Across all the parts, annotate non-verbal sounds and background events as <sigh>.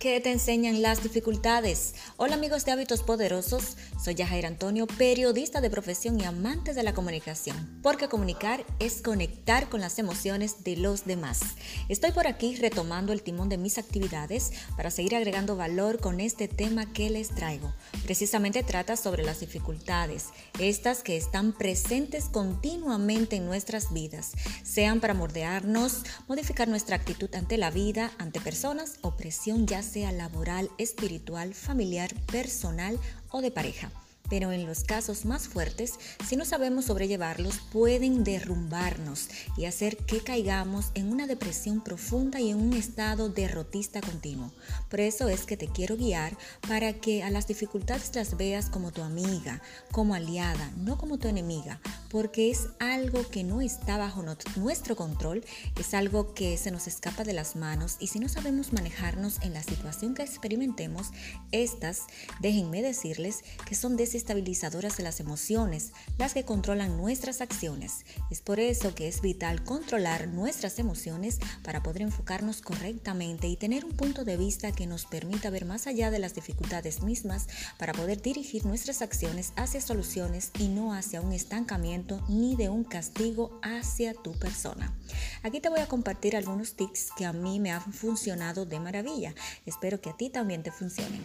¿Qué te enseñan las dificultades? Hola amigos de Hábitos Poderosos, soy Yajair Antonio, periodista de profesión y amante de la comunicación, porque comunicar es conectar con las emociones de los demás. Estoy por aquí retomando el timón de mis actividades para seguir agregando valor con este tema que les traigo. Precisamente trata sobre las dificultades, estas que están presentes continuamente en nuestras vidas, sean para mordearnos, modificar nuestra actitud ante la vida, ante personas o presión ya sea laboral, espiritual, familiar, personal o de pareja pero en los casos más fuertes, si no sabemos sobrellevarlos, pueden derrumbarnos y hacer que caigamos en una depresión profunda y en un estado derrotista continuo. Por eso es que te quiero guiar para que a las dificultades las veas como tu amiga, como aliada, no como tu enemiga, porque es algo que no está bajo nuestro control, es algo que se nos escapa de las manos y si no sabemos manejarnos en la situación que experimentemos, estas, déjenme decirles que son decisiones estabilizadoras de las emociones, las que controlan nuestras acciones. Es por eso que es vital controlar nuestras emociones para poder enfocarnos correctamente y tener un punto de vista que nos permita ver más allá de las dificultades mismas para poder dirigir nuestras acciones hacia soluciones y no hacia un estancamiento ni de un castigo hacia tu persona. Aquí te voy a compartir algunos tips que a mí me han funcionado de maravilla. Espero que a ti también te funcionen.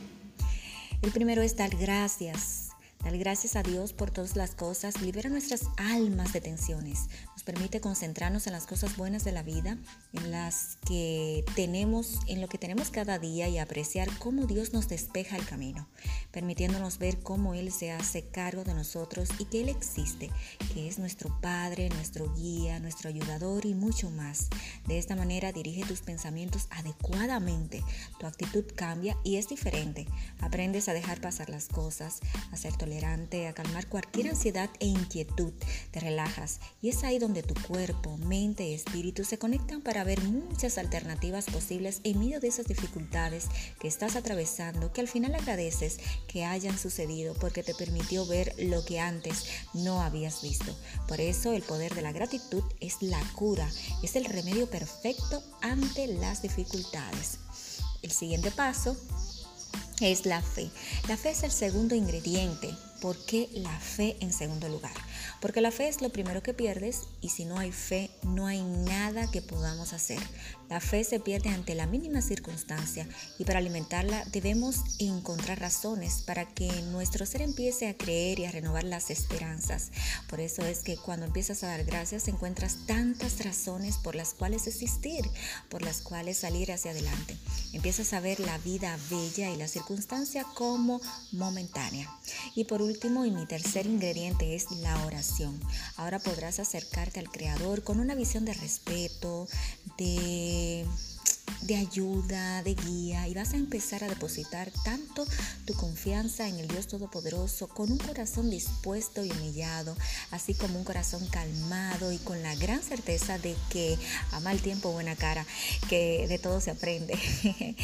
El primero es dar gracias. Gracias a Dios por todas las cosas libera nuestras almas de tensiones, nos permite concentrarnos en las cosas buenas de la vida, en las que tenemos, en lo que tenemos cada día y apreciar cómo Dios nos despeja el camino, permitiéndonos ver cómo Él se hace cargo de nosotros y que Él existe, que es nuestro Padre, nuestro guía, nuestro ayudador y mucho más. De esta manera dirige tus pensamientos adecuadamente, tu actitud cambia y es diferente. Aprendes a dejar pasar las cosas, a ser tolerante a calmar cualquier ansiedad e inquietud. Te relajas y es ahí donde tu cuerpo, mente y espíritu se conectan para ver muchas alternativas posibles en medio de esas dificultades que estás atravesando, que al final agradeces que hayan sucedido porque te permitió ver lo que antes no habías visto. Por eso el poder de la gratitud es la cura, es el remedio perfecto ante las dificultades. El siguiente paso es la fe. La fe es el segundo ingrediente. ¿Por qué la fe en segundo lugar? Porque la fe es lo primero que pierdes y si no hay fe no hay nada que podamos hacer. La fe se pierde ante la mínima circunstancia y para alimentarla debemos encontrar razones para que nuestro ser empiece a creer y a renovar las esperanzas. Por eso es que cuando empiezas a dar gracias encuentras tantas razones por las cuales existir, por las cuales salir hacia adelante. Empiezas a ver la vida bella y la circunstancia como momentánea. Y por último, y mi tercer ingrediente es la oración. Ahora podrás acercarte al Creador con una visión de respeto, de de ayuda, de guía y vas a empezar a depositar tanto tu confianza en el Dios Todopoderoso con un corazón dispuesto y humillado, así como un corazón calmado y con la gran certeza de que a mal tiempo buena cara, que de todo se aprende, <laughs>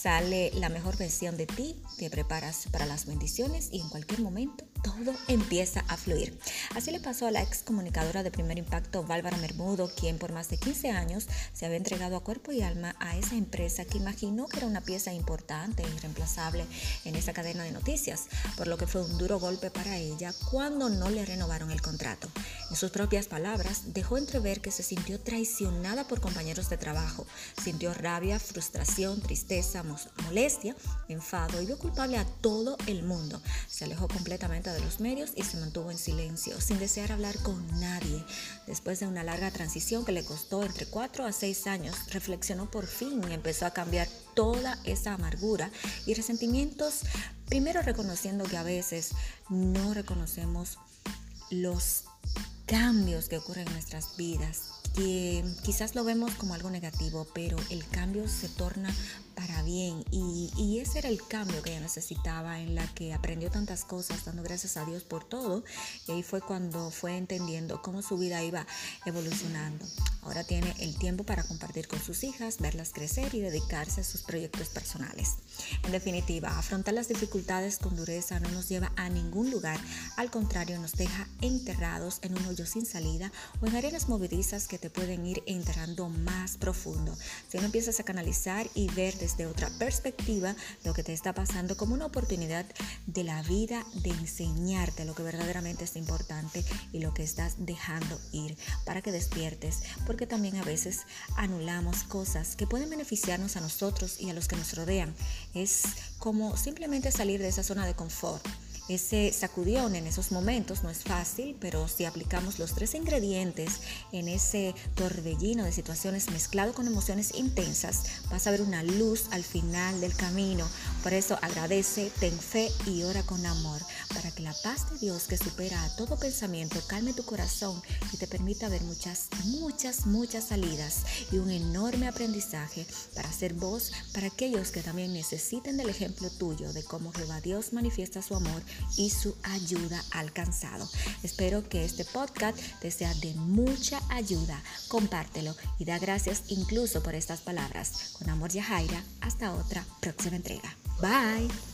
sale la mejor versión de ti, te preparas para las bendiciones y en cualquier momento todo empieza a fluir. Así le pasó a la ex comunicadora de primer impacto, Bárbara Mermudo, quien por más de 15 años se había entregado a cuerpo y alma a esa empresa que imaginó que era una pieza importante e irreemplazable en esa cadena de noticias, por lo que fue un duro golpe para ella cuando no le renovaron el contrato. En sus propias palabras, dejó entrever que se sintió traicionada por compañeros de trabajo, sintió rabia, frustración, tristeza, molestia, enfado y vio culpable a todo el mundo. Se alejó completamente de los medios y se mantuvo en silencio, sin desear hablar con nadie. Después de una larga transición que le costó entre 4 a 6 años, reflexionó por y empezó a cambiar toda esa amargura y resentimientos, primero reconociendo que a veces no reconocemos los cambios que ocurren en nuestras vidas, que quizás lo vemos como algo negativo, pero el cambio se torna para bien y, y, ese era el cambio que ella necesitaba en la que aprendió tantas cosas dando gracias a Dios por todo y ahí fue cuando fue entendiendo cómo su vida iba evolucionando. Ahora tiene el tiempo para compartir con sus hijas, verlas crecer y dedicarse a sus proyectos personales. En definitiva, afrontar las dificultades con dureza no nos lleva a ningún lugar, al contrario nos deja enterrados en un hoyo sin salida o en arenas movedizas que te pueden ir enterrando más profundo. Si no empiezas a canalizar y ver de desde otra perspectiva lo que te está pasando como una oportunidad de la vida de enseñarte lo que verdaderamente es importante y lo que estás dejando ir para que despiertes, porque también a veces anulamos cosas que pueden beneficiarnos a nosotros y a los que nos rodean. Es como simplemente salir de esa zona de confort ese sacudión en esos momentos no es fácil, pero si aplicamos los tres ingredientes en ese torbellino de situaciones mezclado con emociones intensas, vas a ver una luz al final del camino. Por eso agradece, ten fe y ora con amor, para que la paz de Dios que supera a todo pensamiento calme tu corazón y te permita ver muchas, muchas, muchas salidas y un enorme aprendizaje para ser voz para aquellos que también necesiten del ejemplo tuyo de cómo Jehová Dios manifiesta su amor y su ayuda alcanzado. Espero que este podcast te sea de mucha ayuda. Compártelo y da gracias incluso por estas palabras. Con amor, Yajaira. Hasta otra próxima entrega. Bye.